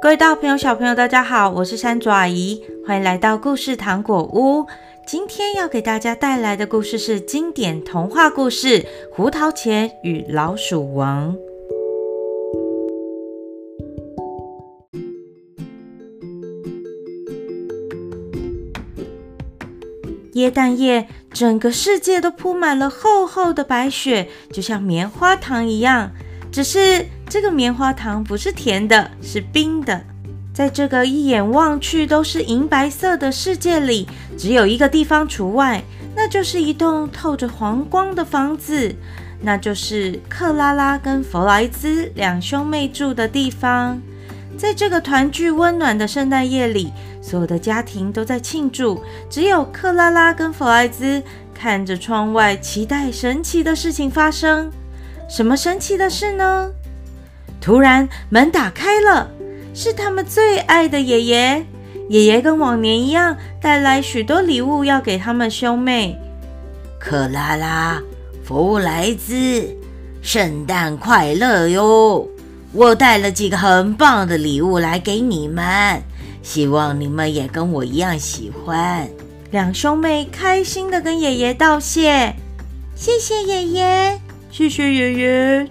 各位大朋友、小朋友，大家好，我是山竹阿姨，欢迎来到故事糖果屋。今天要给大家带来的故事是经典童话故事《胡桃钳与老鼠王》。耶诞夜，整个世界都铺满了厚厚的白雪，就像棉花糖一样。只是这个棉花糖不是甜的，是冰的。在这个一眼望去都是银白色的世界里，只有一个地方除外，那就是一栋透着黄光的房子，那就是克拉拉跟弗莱兹两兄妹住的地方。在这个团聚温暖的圣诞夜里，所有的家庭都在庆祝，只有克拉拉跟弗莱兹看着窗外，期待神奇的事情发生。什么神奇的事呢？突然门打开了，是他们最爱的爷爷。爷爷跟往年一样，带来许多礼物要给他们兄妹。克拉拉、弗莱兹，圣诞快乐哟！我带了几个很棒的礼物来给你们，希望你们也跟我一样喜欢。两兄妹开心地跟爷爷道谢，谢谢爷爷，谢谢爷爷。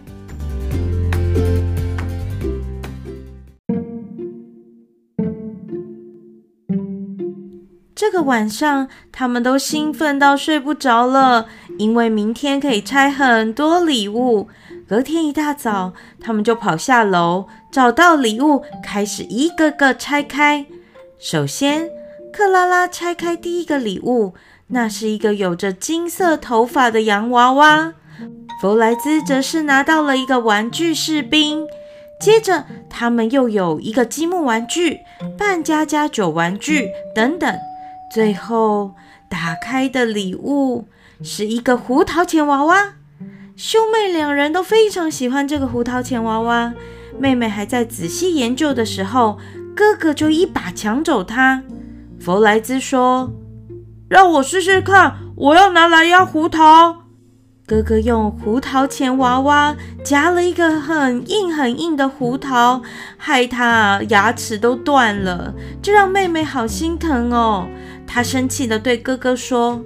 这个晚上，他们都兴奋到睡不着了，因为明天可以拆很多礼物。隔天一大早，他们就跑下楼，找到礼物，开始一个个拆开。首先，克拉拉拆开第一个礼物，那是一个有着金色头发的洋娃娃。弗莱兹则是拿到了一个玩具士兵。接着，他们又有一个积木玩具、扮家家酒玩具等等。最后，打开的礼物是一个胡桃钳娃娃。兄妹两人都非常喜欢这个胡桃钳娃娃，妹妹还在仔细研究的时候，哥哥就一把抢走它。弗莱兹说：“让我试试看，我要拿来压胡桃。”哥哥用胡桃钳娃娃夹了一个很硬很硬的胡桃，害他牙齿都断了，这让妹妹好心疼哦。他生气地对哥哥说：“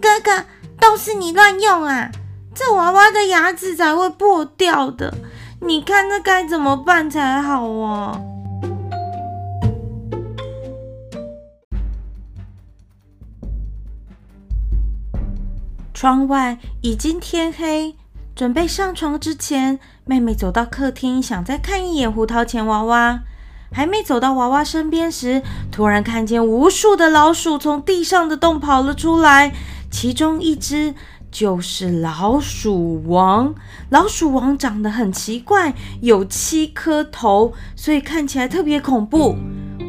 哥哥，都是你乱用啊！”这娃娃的牙齿才会破掉的，你看那该怎么办才好啊？窗外已经天黑，准备上床之前，妹妹走到客厅，想再看一眼胡桃钳娃娃。还没走到娃娃身边时，突然看见无数的老鼠从地上的洞跑了出来，其中一只。就是老鼠王，老鼠王长得很奇怪，有七颗头，所以看起来特别恐怖。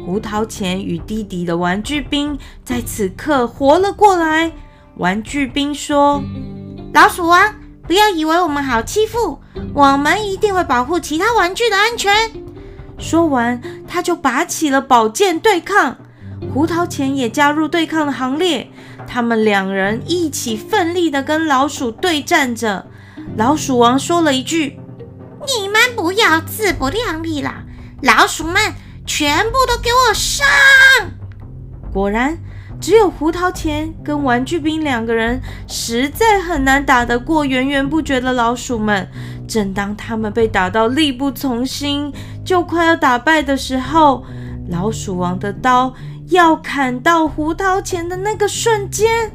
胡桃钳与弟弟的玩具兵在此刻活了过来。玩具兵说：“老鼠王，不要以为我们好欺负，我们一定会保护其他玩具的安全。”说完，他就拔起了宝剑对抗。胡桃钳也加入对抗的行列。他们两人一起奋力地跟老鼠对战着。老鼠王说了一句：“你们不要自不量力啦！老鼠们全部都给我上！”果然，只有胡桃钳跟玩具兵两个人实在很难打得过源源不绝的老鼠们。正当他们被打到力不从心，就快要打败的时候，老鼠王的刀。要砍到胡桃钳的那个瞬间，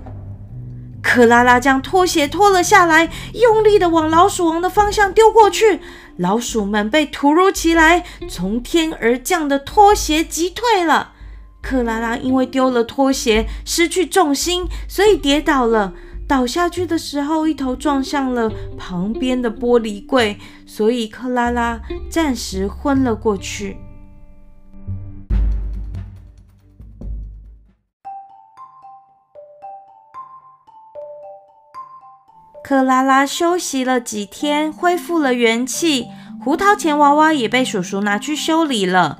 克拉拉将拖鞋脱了下来，用力的往老鼠王的方向丢过去。老鼠们被突如其来从天而降的拖鞋击退了。克拉拉因为丢了拖鞋，失去重心，所以跌倒了。倒下去的时候，一头撞向了旁边的玻璃柜，所以克拉拉暂时昏了过去。克拉拉休息了几天，恢复了元气。胡桃钳娃娃也被叔叔拿去修理了。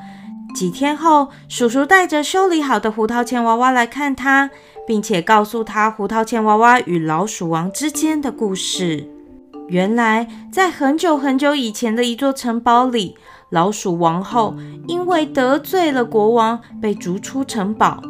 几天后，叔叔带着修理好的胡桃钳娃娃来看他，并且告诉他胡桃钳娃娃与老鼠王之间的故事。原来，在很久很久以前的一座城堡里，老鼠王后因为得罪了国王，被逐出城堡。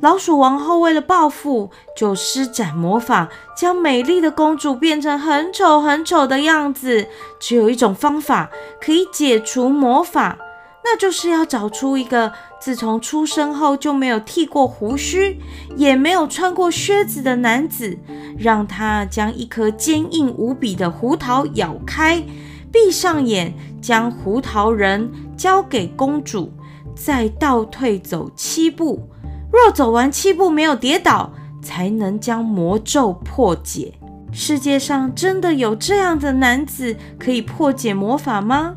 老鼠王后为了报复，就施展魔法，将美丽的公主变成很丑很丑的样子。只有一种方法可以解除魔法，那就是要找出一个自从出生后就没有剃过胡须，也没有穿过靴子的男子，让他将一颗坚硬无比的胡桃咬开，闭上眼，将胡桃仁交给公主，再倒退走七步。若走完七步没有跌倒，才能将魔咒破解。世界上真的有这样的男子可以破解魔法吗？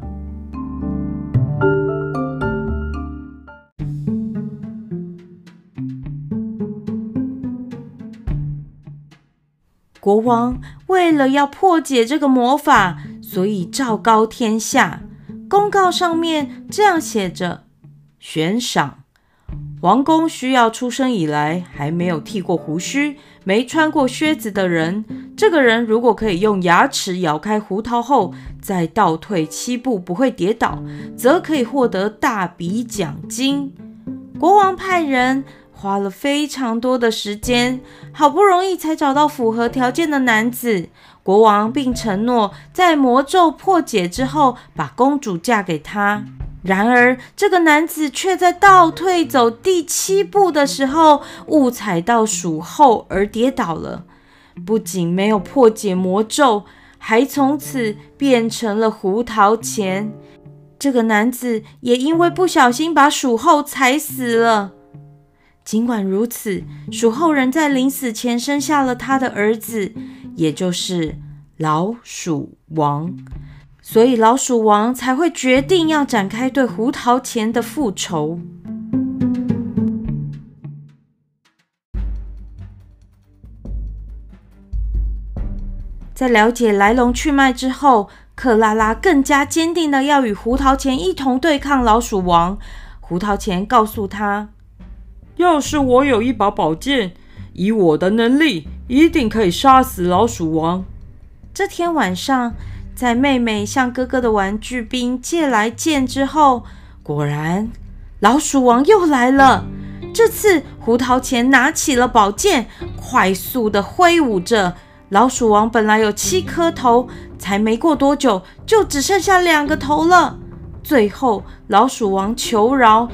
国王为了要破解这个魔法，所以昭告天下。公告上面这样写着：悬赏。王宫需要出生以来还没有剃过胡须、没穿过靴子的人。这个人如果可以用牙齿咬开胡桃后，再倒退七步不会跌倒，则可以获得大笔奖金。国王派人花了非常多的时间，好不容易才找到符合条件的男子。国王并承诺在魔咒破解之后，把公主嫁给他。然而，这个男子却在倒退走第七步的时候，误踩到鼠后而跌倒了。不仅没有破解魔咒，还从此变成了胡桃钳。这个男子也因为不小心把鼠后踩死了。尽管如此，鼠后人在临死前生下了他的儿子，也就是老鼠王。所以老鼠王才会决定要展开对胡桃钳的复仇。在了解来龙去脉之后，克拉拉更加坚定的要与胡桃钳一同对抗老鼠王。胡桃钳告诉他：“要是我有一把宝剑，以我的能力，一定可以杀死老鼠王。”这天晚上。在妹妹向哥哥的玩具兵借来剑之后，果然老鼠王又来了。这次胡桃钳拿起了宝剑，快速地挥舞着。老鼠王本来有七颗头，才没过多久就只剩下两个头了。最后，老鼠王求饶，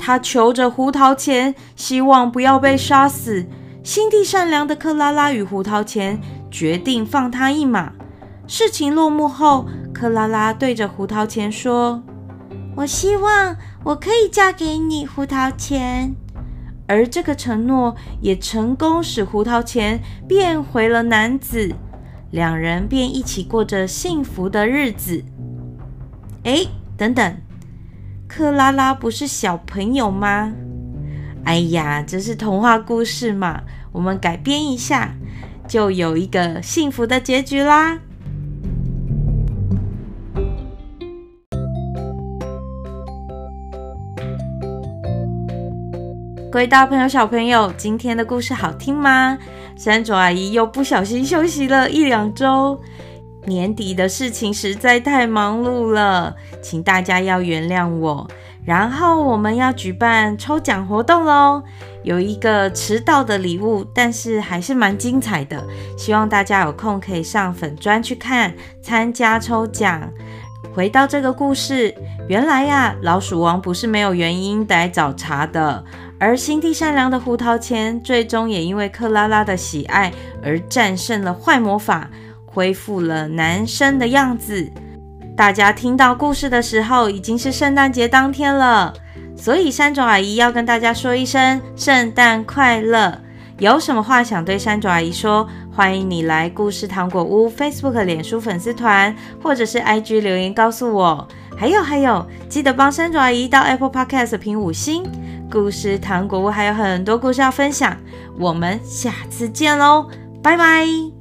他求着胡桃钳，希望不要被杀死。心地善良的克拉拉与胡桃钳决定放他一马。事情落幕后，克拉拉对着胡桃钳说：“我希望我可以嫁给你，胡桃钳。”而这个承诺也成功使胡桃钳变回了男子，两人便一起过着幸福的日子。哎，等等，克拉拉不是小朋友吗？哎呀，这是童话故事嘛，我们改编一下，就有一个幸福的结局啦。各位大朋友、小朋友，今天的故事好听吗？山竹阿姨又不小心休息了一两周，年底的事情实在太忙碌了，请大家要原谅我。然后我们要举办抽奖活动喽，有一个迟到的礼物，但是还是蛮精彩的，希望大家有空可以上粉专去看，参加抽奖。回到这个故事，原来呀，老鼠王不是没有原因来找茬的。而心地善良的胡桃钳，最终也因为克拉拉的喜爱而战胜了坏魔法，恢复了男生的样子。大家听到故事的时候，已经是圣诞节当天了，所以山竹阿姨要跟大家说一声圣诞快乐。有什么话想对山竹阿姨说？欢迎你来故事糖果屋 Facebook、脸书粉丝团，或者是 IG 留言告诉我。还有还有，记得帮山竹阿姨到 Apple Podcast 评五星。故事糖果屋还有很多故事要分享，我们下次见喽，拜拜。